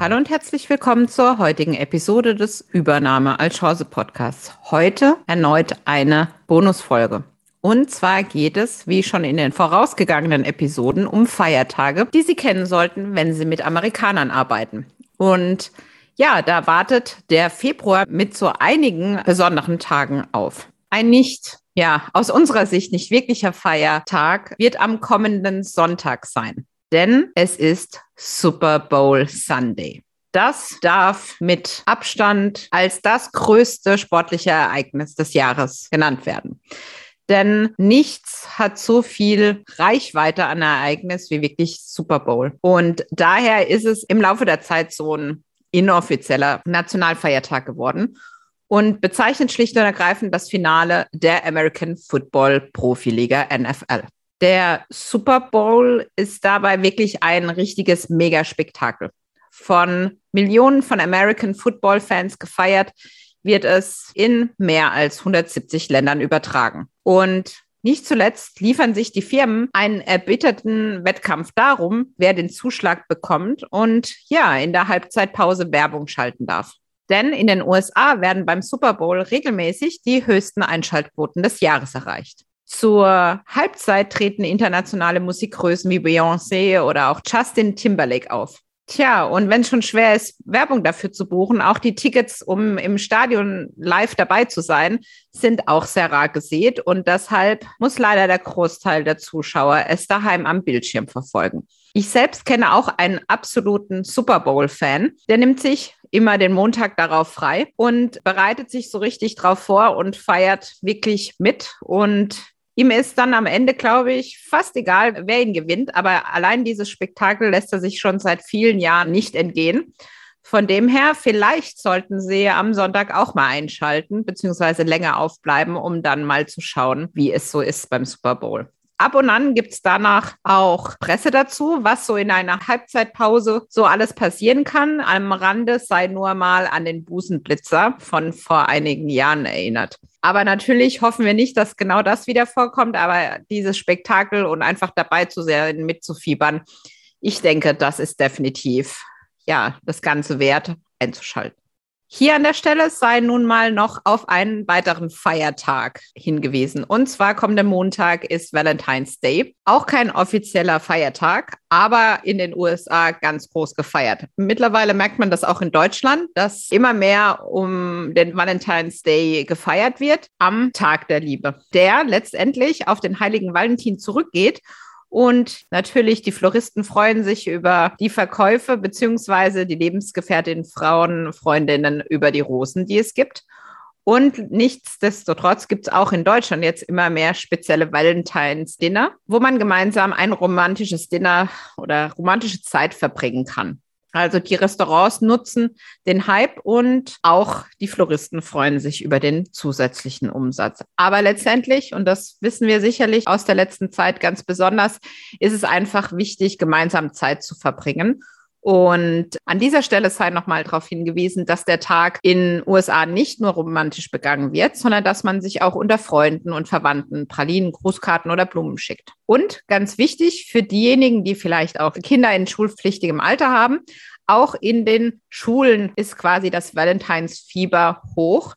Hallo und herzlich willkommen zur heutigen Episode des Übernahme als Chance Podcasts. Heute erneut eine Bonusfolge. Und zwar geht es, wie schon in den vorausgegangenen Episoden, um Feiertage, die Sie kennen sollten, wenn Sie mit Amerikanern arbeiten. Und ja, da wartet der Februar mit so einigen besonderen Tagen auf. Ein nicht, ja, aus unserer Sicht nicht wirklicher Feiertag wird am kommenden Sonntag sein denn es ist Super Bowl Sunday. Das darf mit Abstand als das größte sportliche Ereignis des Jahres genannt werden. Denn nichts hat so viel Reichweite an Ereignis wie wirklich Super Bowl. Und daher ist es im Laufe der Zeit so ein inoffizieller Nationalfeiertag geworden und bezeichnet schlicht und ergreifend das Finale der American Football Profiliga NFL. Der Super Bowl ist dabei wirklich ein richtiges Megaspektakel. Von Millionen von American Football Fans gefeiert, wird es in mehr als 170 Ländern übertragen. Und nicht zuletzt liefern sich die Firmen einen erbitterten Wettkampf darum, wer den Zuschlag bekommt und ja, in der Halbzeitpause Werbung schalten darf. Denn in den USA werden beim Super Bowl regelmäßig die höchsten Einschaltquoten des Jahres erreicht. Zur Halbzeit treten internationale Musikgrößen wie Beyoncé oder auch Justin Timberlake auf. Tja, und wenn es schon schwer ist, Werbung dafür zu buchen, auch die Tickets, um im Stadion live dabei zu sein, sind auch sehr rar gesät. Und deshalb muss leider der Großteil der Zuschauer es daheim am Bildschirm verfolgen. Ich selbst kenne auch einen absoluten Super Bowl-Fan. Der nimmt sich immer den Montag darauf frei und bereitet sich so richtig drauf vor und feiert wirklich mit. Und Ihm ist dann am Ende, glaube ich, fast egal, wer ihn gewinnt, aber allein dieses Spektakel lässt er sich schon seit vielen Jahren nicht entgehen. Von dem her, vielleicht sollten Sie am Sonntag auch mal einschalten, beziehungsweise länger aufbleiben, um dann mal zu schauen, wie es so ist beim Super Bowl. Ab und an gibt es danach auch Presse dazu, was so in einer Halbzeitpause so alles passieren kann. Am Rande sei nur mal an den Busenblitzer von vor einigen Jahren erinnert. Aber natürlich hoffen wir nicht, dass genau das wieder vorkommt, aber dieses Spektakel und einfach dabei zu sein, mitzufiebern, ich denke, das ist definitiv ja das Ganze wert einzuschalten. Hier an der Stelle sei nun mal noch auf einen weiteren Feiertag hingewiesen. Und zwar kommender Montag ist Valentine's Day. Auch kein offizieller Feiertag, aber in den USA ganz groß gefeiert. Mittlerweile merkt man das auch in Deutschland, dass immer mehr um den Valentine's Day gefeiert wird am Tag der Liebe, der letztendlich auf den heiligen Valentin zurückgeht und natürlich, die Floristen freuen sich über die Verkäufe beziehungsweise die Lebensgefährtinnen, Frauen, Freundinnen über die Rosen, die es gibt. Und nichtsdestotrotz gibt es auch in Deutschland jetzt immer mehr spezielle Valentines-Dinner, wo man gemeinsam ein romantisches Dinner oder romantische Zeit verbringen kann. Also die Restaurants nutzen den Hype und auch die Floristen freuen sich über den zusätzlichen Umsatz. Aber letztendlich, und das wissen wir sicherlich aus der letzten Zeit ganz besonders, ist es einfach wichtig, gemeinsam Zeit zu verbringen. Und an dieser Stelle sei nochmal darauf hingewiesen, dass der Tag in USA nicht nur romantisch begangen wird, sondern dass man sich auch unter Freunden und Verwandten Pralinen, Grußkarten oder Blumen schickt. Und ganz wichtig für diejenigen, die vielleicht auch Kinder in schulpflichtigem Alter haben, auch in den Schulen ist quasi das Valentinsfieber hoch.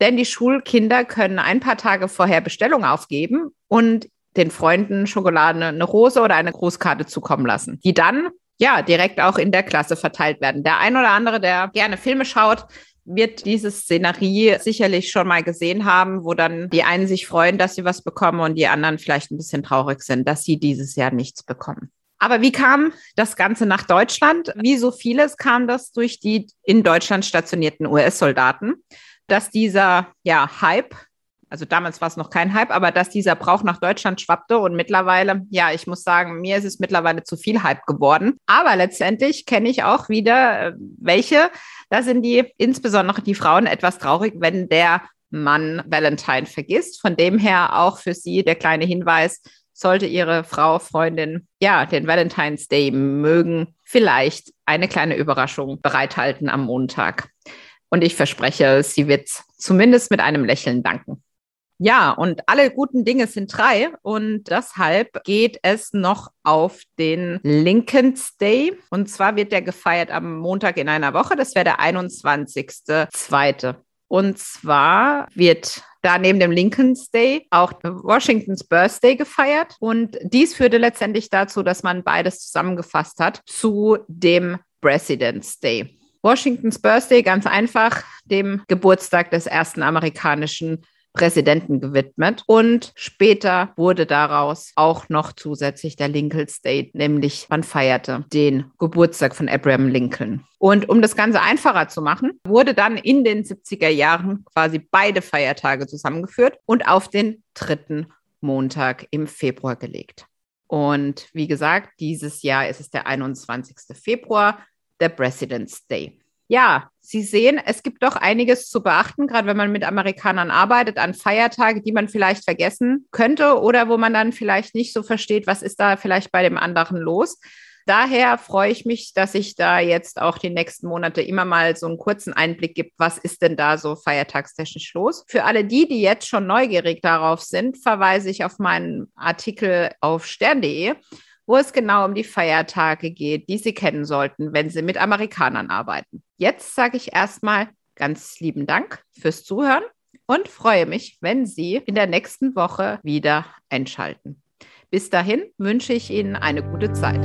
Denn die Schulkinder können ein paar Tage vorher Bestellung aufgeben und den Freunden Schokolade, eine Rose oder eine Grußkarte zukommen lassen, die dann ja, direkt auch in der Klasse verteilt werden. Der ein oder andere, der gerne Filme schaut, wird diese Szenerie sicherlich schon mal gesehen haben, wo dann die einen sich freuen, dass sie was bekommen und die anderen vielleicht ein bisschen traurig sind, dass sie dieses Jahr nichts bekommen. Aber wie kam das Ganze nach Deutschland? Wie so vieles kam das durch die in Deutschland stationierten US-Soldaten, dass dieser ja, Hype also damals war es noch kein Hype, aber dass dieser Brauch nach Deutschland schwappte und mittlerweile, ja, ich muss sagen, mir ist es mittlerweile zu viel Hype geworden. Aber letztendlich kenne ich auch wieder äh, welche, da sind die, insbesondere die Frauen, etwas traurig, wenn der man Valentine vergisst. Von dem her auch für Sie der kleine Hinweis, sollte Ihre Frau, Freundin, ja, den Valentine's Day mögen, vielleicht eine kleine Überraschung bereithalten am Montag. Und ich verspreche, sie wird zumindest mit einem Lächeln danken. Ja, und alle guten Dinge sind drei und deshalb geht es noch auf den Lincoln's Day. Und zwar wird der gefeiert am Montag in einer Woche. Das wäre der 21.02. Und zwar wird da neben dem Lincoln's Day auch Washingtons Birthday gefeiert. Und dies führte letztendlich dazu, dass man beides zusammengefasst hat zu dem President's Day. Washingtons Birthday ganz einfach dem Geburtstag des ersten amerikanischen Präsidenten gewidmet. Und später wurde daraus auch noch zusätzlich der Lincoln's Day, nämlich man feierte den Geburtstag von Abraham Lincoln. Und um das Ganze einfacher zu machen, wurde dann in den 70er Jahren quasi beide Feiertage zusammengeführt und auf den dritten Montag im Februar gelegt. Und wie gesagt, dieses Jahr ist es der 21. Februar, der President's Day. Ja, Sie sehen, es gibt doch einiges zu beachten, gerade wenn man mit Amerikanern arbeitet, an Feiertage, die man vielleicht vergessen könnte oder wo man dann vielleicht nicht so versteht, was ist da vielleicht bei dem anderen los. Daher freue ich mich, dass ich da jetzt auch die nächsten Monate immer mal so einen kurzen Einblick gibt, was ist denn da so feiertagstechnisch los. Für alle die, die jetzt schon neugierig darauf sind, verweise ich auf meinen Artikel auf stern.de wo es genau um die Feiertage geht, die Sie kennen sollten, wenn Sie mit Amerikanern arbeiten. Jetzt sage ich erstmal ganz lieben Dank fürs Zuhören und freue mich, wenn Sie in der nächsten Woche wieder einschalten. Bis dahin wünsche ich Ihnen eine gute Zeit.